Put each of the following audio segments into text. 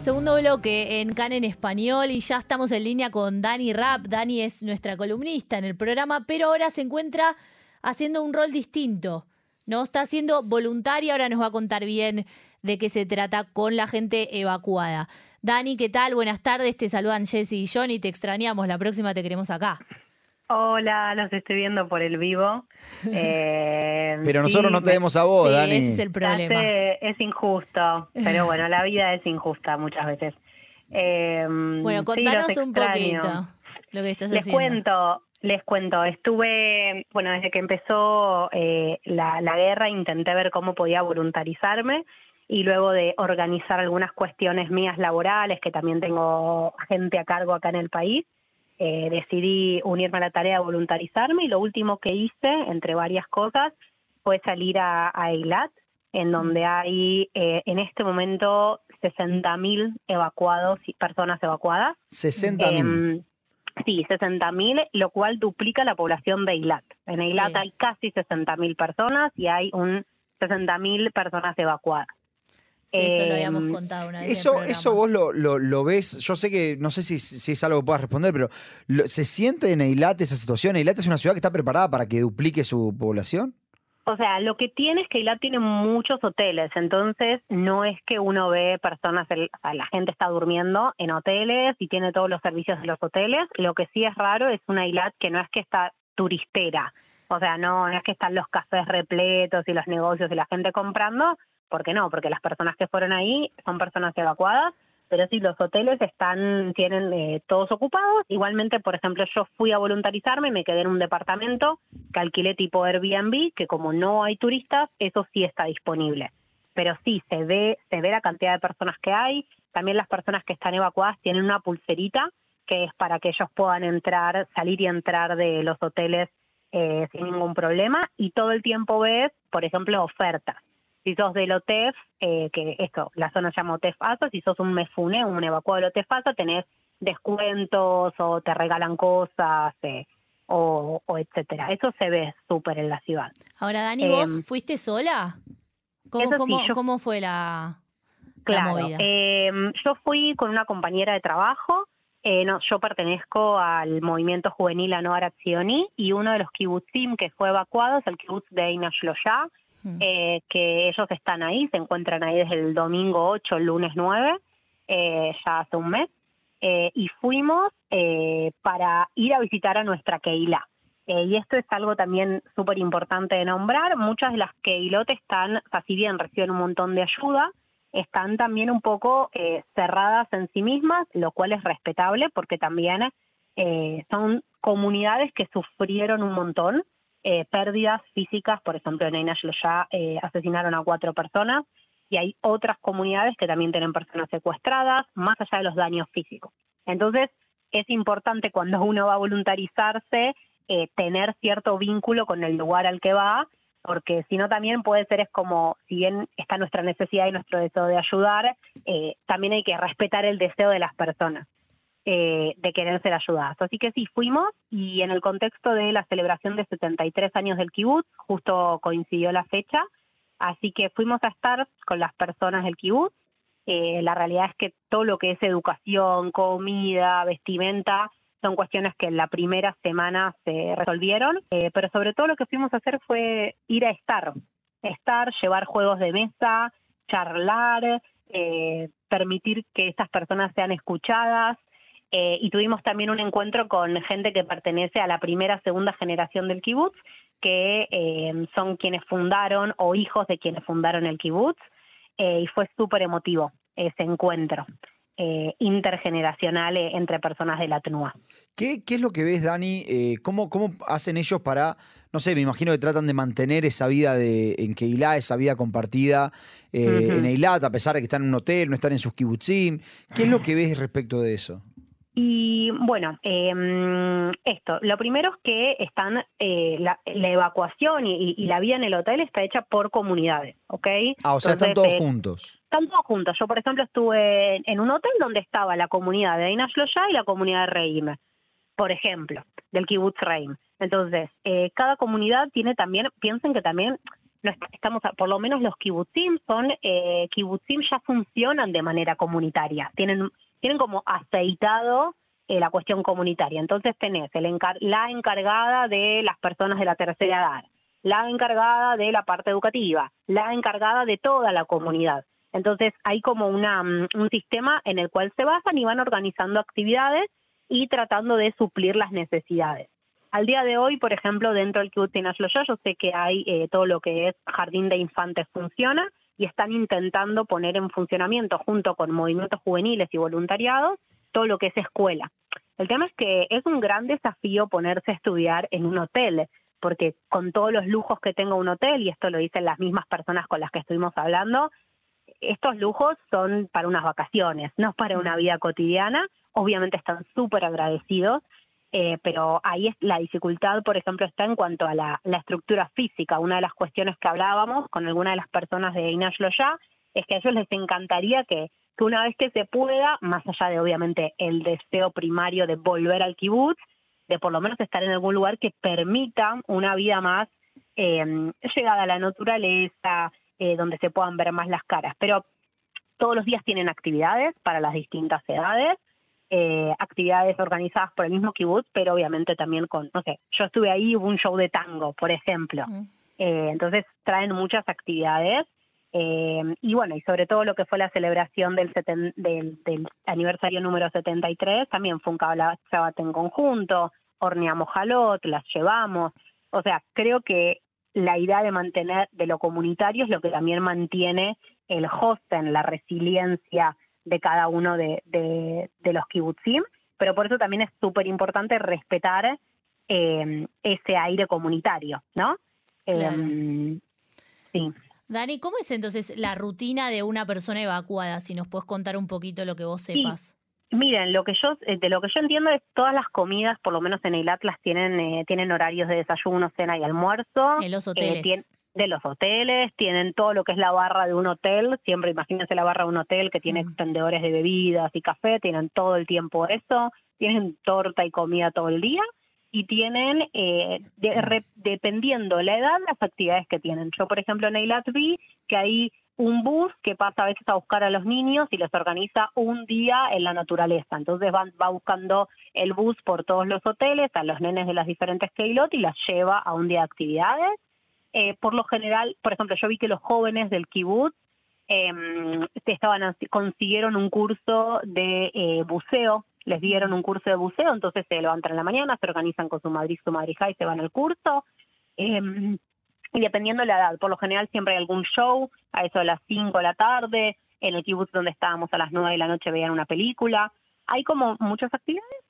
Segundo bloque en CAN en español y ya estamos en línea con Dani Rap. Dani es nuestra columnista en el programa, pero ahora se encuentra haciendo un rol distinto. ¿no? Está siendo voluntaria, ahora nos va a contar bien de qué se trata con la gente evacuada. Dani, ¿qué tal? Buenas tardes, te saludan Jesse y Johnny, te extrañamos, la próxima te queremos acá. Hola, los estoy viendo por el vivo. Eh, pero nosotros no tenemos a vos, Dani. Ese es el problema. es injusto, pero bueno, la vida es injusta muchas veces. Eh, bueno, contanos un poquito lo que estás les haciendo. Les cuento, les cuento. Estuve, bueno, desde que empezó eh, la, la guerra intenté ver cómo podía voluntarizarme y luego de organizar algunas cuestiones mías laborales, que también tengo gente a cargo acá en el país, eh, decidí unirme a la tarea de voluntarizarme y lo último que hice, entre varias cosas, fue salir a, Eilat, en donde hay eh, en este momento 60.000 evacuados y personas evacuadas. 60.000. Em, sí, 60.000, lo cual duplica la población de Eilat. En Eilat hay casi 60.000 personas y hay un 60.000 personas evacuadas. Sí, eso lo habíamos em, contado una vez. Eso, eso vos lo, lo, ves, yo sé que, no sé si, si es algo que puedas responder, pero ¿se siente en Eilat esa situación? ¿Eilat es una ciudad que está preparada para que duplique su población? O sea, lo que tiene es que Eilat tiene muchos hoteles, entonces no es que uno ve personas, la gente está durmiendo en hoteles y tiene todos los servicios de los hoteles. Lo que sí es raro es una Eilat que no es que está turistera, o sea, no, no es que están los cafés repletos y los negocios y la gente comprando, ¿Por qué no? Porque las personas que fueron ahí son personas evacuadas, pero sí, los hoteles están, tienen eh, todos ocupados. Igualmente, por ejemplo, yo fui a voluntarizarme, y me quedé en un departamento que alquilé tipo Airbnb, que como no hay turistas, eso sí está disponible. Pero sí, se ve, se ve la cantidad de personas que hay. También las personas que están evacuadas tienen una pulserita que es para que ellos puedan entrar, salir y entrar de los hoteles eh, sin ningún problema. Y todo el tiempo ves, por ejemplo, ofertas si sos del OTEF, eh, que esto, la zona se llama OTEF ASA, si sos un MEFUNE, un evacuado del OTEF ASA, tenés descuentos o te regalan cosas eh, o, etcétera. Eso se ve súper en la ciudad. Ahora, Dani, ¿vos em, fuiste sola? ¿Cómo, fue la, movida? Em, yo fui con una compañera de trabajo. Eh, no, yo pertenezco al movimiento juvenil Anoar Accioni y uno de los kibutzim que fue evacuado es el kibutz de Eina eh, que ellos están ahí, se encuentran ahí desde el domingo 8, el lunes 9, eh, ya hace un mes, eh, y fuimos para ir a visitar a nuestra Keila. y esto es algo también súper importante de nombrar. Muchas de las Keilotes están, o sea, si bien reciben un montón de ayuda, están también un poco cerradas en sí mismas, lo cual es respetable porque también son comunidades que sufrieron un montón eh, pérdidas físicas, por ejemplo en Einashlo ya eh, asesinaron a cuatro personas y hay otras comunidades que también tienen personas secuestradas, más allá de los daños físicos. Entonces, es importante cuando uno va a voluntarizarse eh, tener cierto vínculo con el lugar al que va, porque si no también puede ser es como, si bien está nuestra necesidad y nuestro deseo de ayudar, también hay que respetar el deseo de las personas. Eh, de querer ser ayudadas. Así que sí, fuimos y en el contexto de la celebración de 73 años del kibutz, justo coincidió la fecha, así que fuimos a estar con las personas del kibutz. Eh, la realidad es que todo lo que es educación, comida, vestimenta, son cuestiones que en la primera semana se resolvieron, eh, pero sobre todo lo que fuimos a hacer fue ir a estar, estar, llevar juegos de mesa, charlar, permitir que estas personas sean escuchadas, eh, y tuvimos también un encuentro con gente que pertenece a la primera, segunda generación del kibutz, que eh, son quienes fundaron o hijos de quienes fundaron el kibutz, eh, y fue súper emotivo ese encuentro. intergeneracional entre personas de la TNUA. ¿Qué, ¿Qué, es lo que ves, Dani? ¿cómo, ¿Cómo hacen ellos para, no sé, me imagino que tratan de mantener esa vida de, en Keilah, esa vida compartida en Eilat, a pesar de que están en un hotel, no están en sus kibutzim? ¿Qué es lo que ves respecto de eso? Y bueno, eh, esto, lo primero es que están, eh, la, evacuación y, la vida en el hotel está hecha por comunidades, ¿ok? Ah, o sea, están todos eh, juntos. Están todos juntos. Yo, por ejemplo, estuve en un hotel donde estaba la comunidad de Aina y la comunidad de Reim, por ejemplo, del kibbutz Reim. Entonces, eh, cada comunidad tiene también, piensen que también estamos, por lo menos los kibutzim son, eh, kibutzim ya funcionan de manera comunitaria, tienen, tienen como aceitado eh, la cuestión comunitaria. Entonces tenés el la encargada de las personas de la tercera edad, la encargada de la parte educativa, la encargada de toda la comunidad. Entonces hay como una, mm, un sistema en el cual se basan y van organizando actividades y tratando de suplir las necesidades. Al día de hoy, por ejemplo, dentro del Kibbutz yo sé que hay eh, todo lo que es jardín de infantes funciona y están intentando poner en funcionamiento junto con movimientos juveniles y voluntariados todo lo que es escuela. El tema es que es un gran desafío ponerse a estudiar en un hotel, porque con todos los lujos que tenga un hotel, y esto lo dicen las mismas personas con las que estuvimos hablando, estos lujos son para unas vacaciones, no para una vida cotidiana. Obviamente están súper agradecidos, eh, pero ahí es la dificultad, por ejemplo, está en cuanto a la, estructura física. Una de las cuestiones que hablábamos con alguna de las personas de Inash ya es que a ellos les encantaría que, que una vez que se pueda, más allá de obviamente el deseo primario de volver al kibutz, de por lo menos estar en algún lugar que permita una vida más eh, llegada a la naturaleza, eh, donde se puedan ver más las caras. Pero todos los días tienen actividades para las distintas edades, eh, actividades organizadas por el mismo kibutz, pero obviamente también con, no sé, yo estuve ahí, hubo un show de tango, por ejemplo. Eh, entonces traen muchas actividades. y bueno, y sobre todo lo que fue la celebración del, del, aniversario número 73, también fue un Shabbat en conjunto, horneamos jalot, las llevamos. O sea, creo que la idea de mantener de lo comunitario es lo que también mantiene el en la resiliencia de cada uno de, de, los kibutzim, pero por eso también es súper importante respetar eh, ese aire comunitario, ¿no? Eh, sí. Dani, ¿cómo es entonces la rutina de una persona evacuada? Si nos puedes contar un poquito lo que vos sepas. Miren, lo que yo, eh, de lo que yo entiendo es todas las comidas, por lo menos en el Atlas, tienen, eh, tienen horarios de desayuno, cena y almuerzo. En los hoteles. Eh, de los hoteles, tienen todo lo que es la barra de un hotel, siempre imagínense la barra de un hotel que tiene mm. extendedores de bebidas y café, tienen todo el tiempo eso, tienen torta y comida todo el día y tienen, eh, dependiendo la edad, las actividades que tienen. Yo, por ejemplo, en Eilat vi que hay un bus que pasa a veces a buscar a los niños y les organiza un día en la naturaleza. Entonces van, va buscando el bus por todos los hoteles, a los nenes de las diferentes Keilot y las lleva a un día de actividades. Eh, por lo general, por ejemplo, yo vi que los jóvenes del kibbutz eh, estaban, consiguieron un curso de eh, buceo, les dieron un curso de buceo, entonces se levantan en la mañana, se organizan con su madrid, su madrija y se van al curso. Eh, y dependiendo de la edad, por lo general siempre hay algún show, a eso de las 5 de la tarde, en el kibutz donde estábamos a las 9 de la noche veían una película, hay como muchas actividades.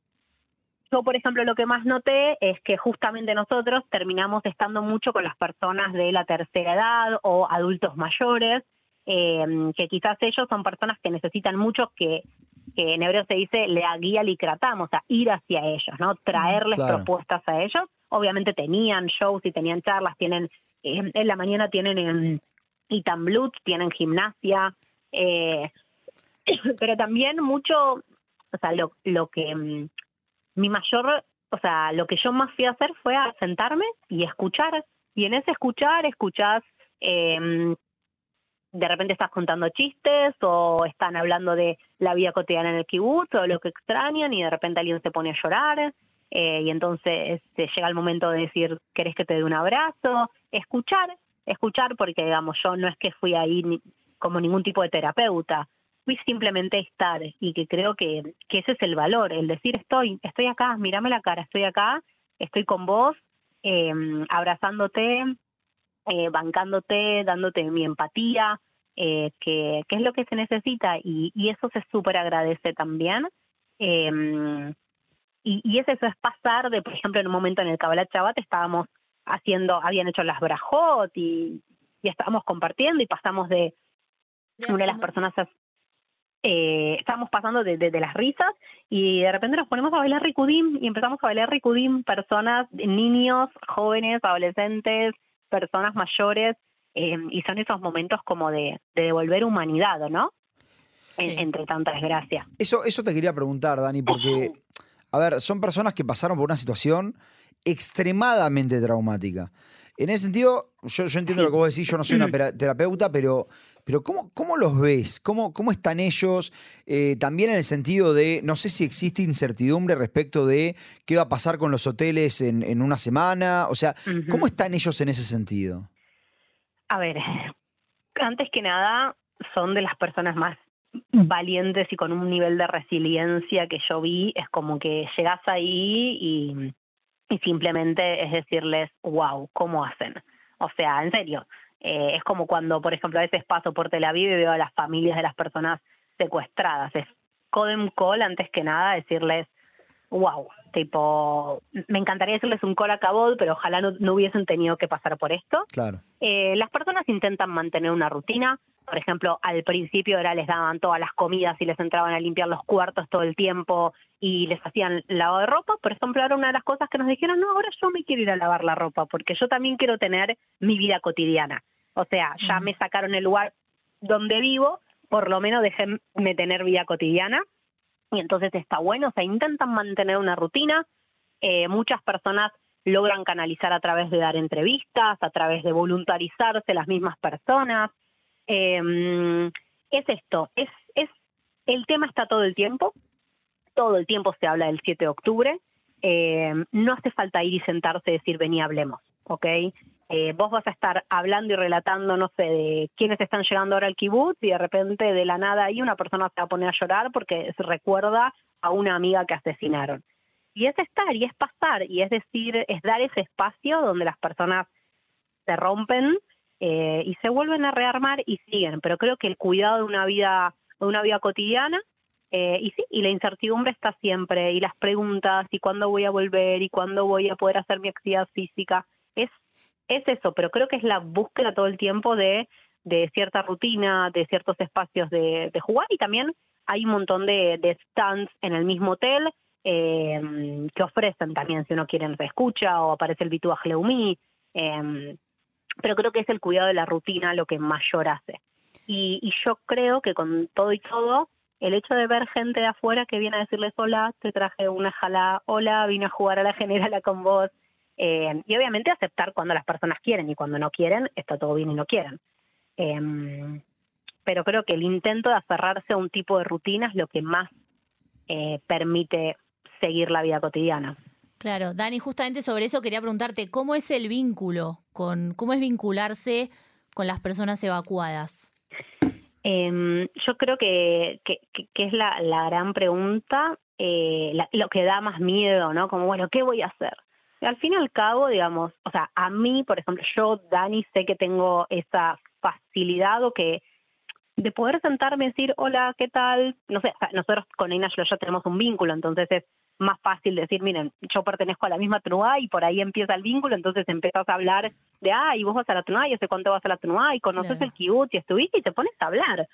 Yo, por ejemplo, lo que más noté es que justamente nosotros terminamos estando mucho con las personas de la tercera edad o adultos mayores, eh, que quizás ellos son personas que necesitan mucho que, que en hebreo se dice le guía likratamos, o sea, ir hacia ellos, ¿no? Traerles propuestas a ellos. Obviamente tenían shows y tenían charlas, tienen eh, en la mañana tienen en Itamblut, tienen gimnasia, eh, pero también mucho, o sea, lo, lo que mi mayor, o sea, lo que yo más fui a hacer fue a sentarme y escuchar. Y en ese escuchar, escuchás, eh, de repente estás contando chistes o están hablando de la vida cotidiana en el kibutz o lo que extrañan y de repente alguien se pone a llorar eh, y entonces se llega el momento de decir, ¿querés que te dé un abrazo? Escuchar, escuchar porque digamos yo no es que fui ahí como ningún tipo de terapeuta, fui simplemente estar y que creo que, que ese es el valor, el decir estoy, estoy acá, mírame la cara, estoy acá, estoy con vos, eh, abrazándote, eh, bancándote, dándote mi empatía, eh, que, que, es lo que se necesita y, y eso se súper agradece también. Eh, y, y eso es pasar de, por ejemplo, en un momento en el Kabbalat Shabbat estábamos haciendo, habían hecho las brajot y, y estábamos compartiendo y pasamos de una de las personas eh, estábamos pasando de, de, las risas y de repente nos ponemos a bailar ricudim y empezamos a bailar ricudim personas, niños, jóvenes, adolescentes, personas mayores eh, y son esos momentos como de, de devolver humanidad, ¿no? entre tanta desgracia. Eso, eso te quería preguntar, Dani, porque a ver, son personas que pasaron por una situación extremadamente traumática. En ese sentido, yo, yo entiendo lo que vos decís, yo no soy una terapeuta, pero pero ¿cómo, cómo los ves? ¿Cómo, cómo están ellos? Eh, también en el sentido de, no sé si existe incertidumbre respecto de qué va a pasar con los hoteles en, una semana. O sea, ¿cómo están ellos en ese sentido? A ver, antes que nada, son de las personas más valientes y con un nivel de resiliencia que yo vi. Es como que llegas ahí y, y simplemente es decirles, wow, ¿cómo hacen? O sea, en serio, eh, es como cuando, por ejemplo, a veces paso por Tel Aviv y veo a las familias de las personas secuestradas. Es Codem Call, antes que nada, decirles, wow, tipo, me encantaría decirles un call a cabot, pero ojalá no, hubiesen tenido que pasar por esto. Claro. Eh, las personas intentan mantener una rutina. Por ejemplo, al principio era les daban todas las comidas y les entraban a limpiar los cuartos todo el tiempo y les hacían lavado de ropa. Por ejemplo, era una de las cosas que nos dijeron, no, ahora yo me quiero ir a lavar la ropa porque yo también quiero tener mi vida cotidiana. O sea, ya me sacaron el lugar donde vivo, por lo menos déjenme tener vida cotidiana y entonces está bueno, o sea, intentan mantener una rutina. Eh, muchas personas logran canalizar a través de dar entrevistas, a través de voluntarizarse las mismas personas. Em, es esto, es, es, el tema está todo el tiempo, todo el tiempo se habla del 7 de octubre, em, no hace falta ir y sentarse y decir, vení, hablemos, ¿ok? Eh, vos vas a estar hablando y relatando, no sé, de quiénes están llegando ahora al kibutz y de repente de la nada ahí una persona se va a poner a llorar porque se recuerda a una amiga que asesinaron. Y es estar, y es pasar, y es decir, es dar ese espacio donde las personas se rompen eh, y se vuelven a rearmar y siguen. Pero creo que el cuidado de una vida, de una vida cotidiana, eh, y sí, y la incertidumbre está siempre, y las preguntas, y cuándo voy a volver, y cuándo voy a poder hacer mi actividad física, es, es eso, pero creo que es la búsqueda todo el tiempo de, de cierta rutina, de ciertos espacios de, jugar, y también hay un montón de, stands en el mismo hotel, eh, que ofrecen también si uno quiere se escucha o aparece el Bituaj Leumi. Eh, pero creo que es el cuidado de la rutina lo que mayor hace. Y, yo creo que con todo y todo, el hecho de ver gente de afuera que viene a decirles hola, te traje una jala, hola, vine a jugar a la generala con vos, eh, y obviamente aceptar cuando las personas quieren y cuando no quieren, está todo bien y no quieren. Em, pero creo que el intento de aferrarse a un tipo de rutina es lo que más eh, permite seguir la vida cotidiana. Claro, Dani, justamente sobre eso quería preguntarte, ¿cómo es el vínculo con, cómo es vincularse con las personas evacuadas? Em, yo creo que, que, es la, gran pregunta, eh, lo que da más miedo, ¿no? Como, bueno, ¿qué voy a hacer? Al fin y al cabo, digamos, o sea, a mí, por ejemplo, yo, Dani, sé que tengo esa facilidad o que de poder sentarme y decir, hola, ¿qué tal? No sé, nosotros con Ina ya tenemos un vínculo, entonces es más fácil decir, miren, yo pertenezco a la misma TNUA y por ahí empieza el vínculo, entonces empezás a hablar de, ah, y vos vas a la TNUA, y sé cuánto vas a la TNUA, y conoces el kibutz y estuviste y te pones a hablar.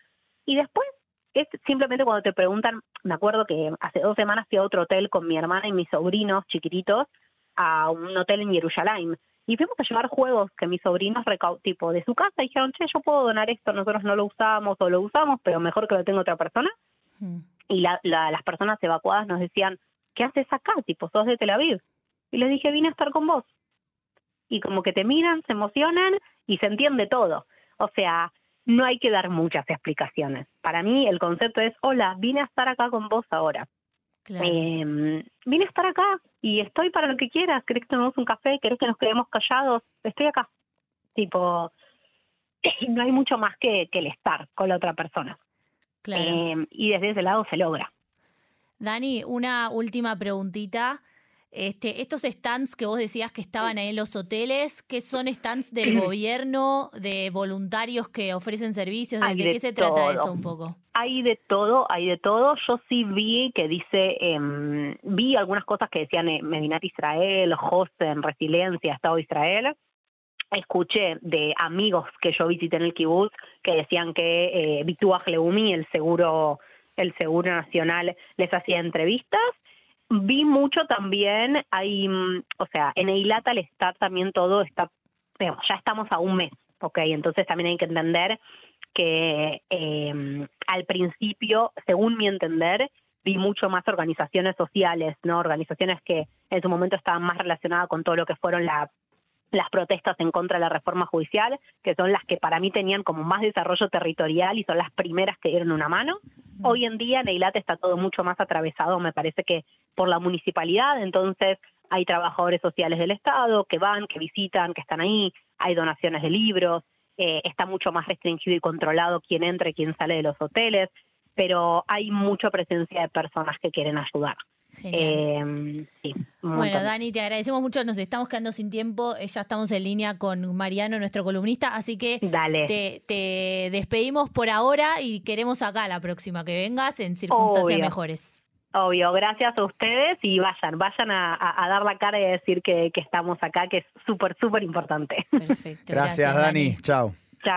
Y después es simplemente cuando te preguntan, me acuerdo que hace dos semanas fui a otro hotel con mi hermana y mis sobrinos chiquititos a un hotel en Jerusalén y fuimos a llevar juegos que mis sobrinos tipo de su casa y dijeron, che, yo puedo donar esto, nosotros no lo usamos o lo usamos, pero mejor que lo tenga otra persona. Y las personas evacuadas nos decían, ¿qué haces acá? Tipo, sos de Tel Aviv. Y les dije, vine a estar con vos. Y como que te miran, se emocionan y se entiende todo. O sea, no hay que dar muchas explicaciones. Para mí el concepto es, hola, vine a estar acá con vos ahora. Em, vine a estar acá y estoy para lo que quieras. ¿Querés que tomemos un café? ¿Querés que nos quedemos callados? Estoy acá. Tipo, no hay mucho más que, que el estar con la otra persona. Em, y desde ese lado se logra. Dani, una última preguntita. Este, estos stands que vos decías que estaban ahí en los hoteles, ¿qué son stands del gobierno, de voluntarios que ofrecen servicios? ¿De, qué se trata eso un poco? Hay de todo, hay de todo. Yo sí vi que dice, em, vi algunas cosas que decían eh, Medinat Israel, Hosen, Resiliencia, Estado de Israel. Escuché de amigos que yo visité en el kibbutz que decían que eh, Bituach Leumi, el seguro el Seguro Nacional les hacía entrevistas. Vi mucho también, hay, mm, o sea, en Eilata al estar también todo está, ya estamos a un mes, ¿ok? Entonces también hay que entender que em, al principio, según mi entender, vi mucho más organizaciones sociales, ¿no? Organizaciones que en su momento estaban más relacionadas con todo lo que fueron la las protestas en contra de la reforma judicial, que son las que para mí tenían como más desarrollo territorial y son las primeras que dieron una mano. Hoy en día en Eilat está todo mucho más atravesado, me parece que por la municipalidad, entonces hay trabajadores sociales del Estado que van, que visitan, que están ahí, hay donaciones de libros, eh, está mucho más restringido y controlado quién entra y quién sale de los hoteles, pero hay mucha presencia de personas que quieren ayudar. Eh, bueno, Dani, te agradecemos mucho. Nos estamos quedando sin tiempo. Eh, ya estamos en línea con Mariano, nuestro columnista. Así que Te, despedimos por ahora y queremos acá la próxima que vengas en circunstancias mejores. Obvio, gracias a ustedes y vayan, vayan a, dar la cara y a decir que, estamos acá, que es súper, súper importante. Perfecto. Gracias, Dani. Chao. Chao.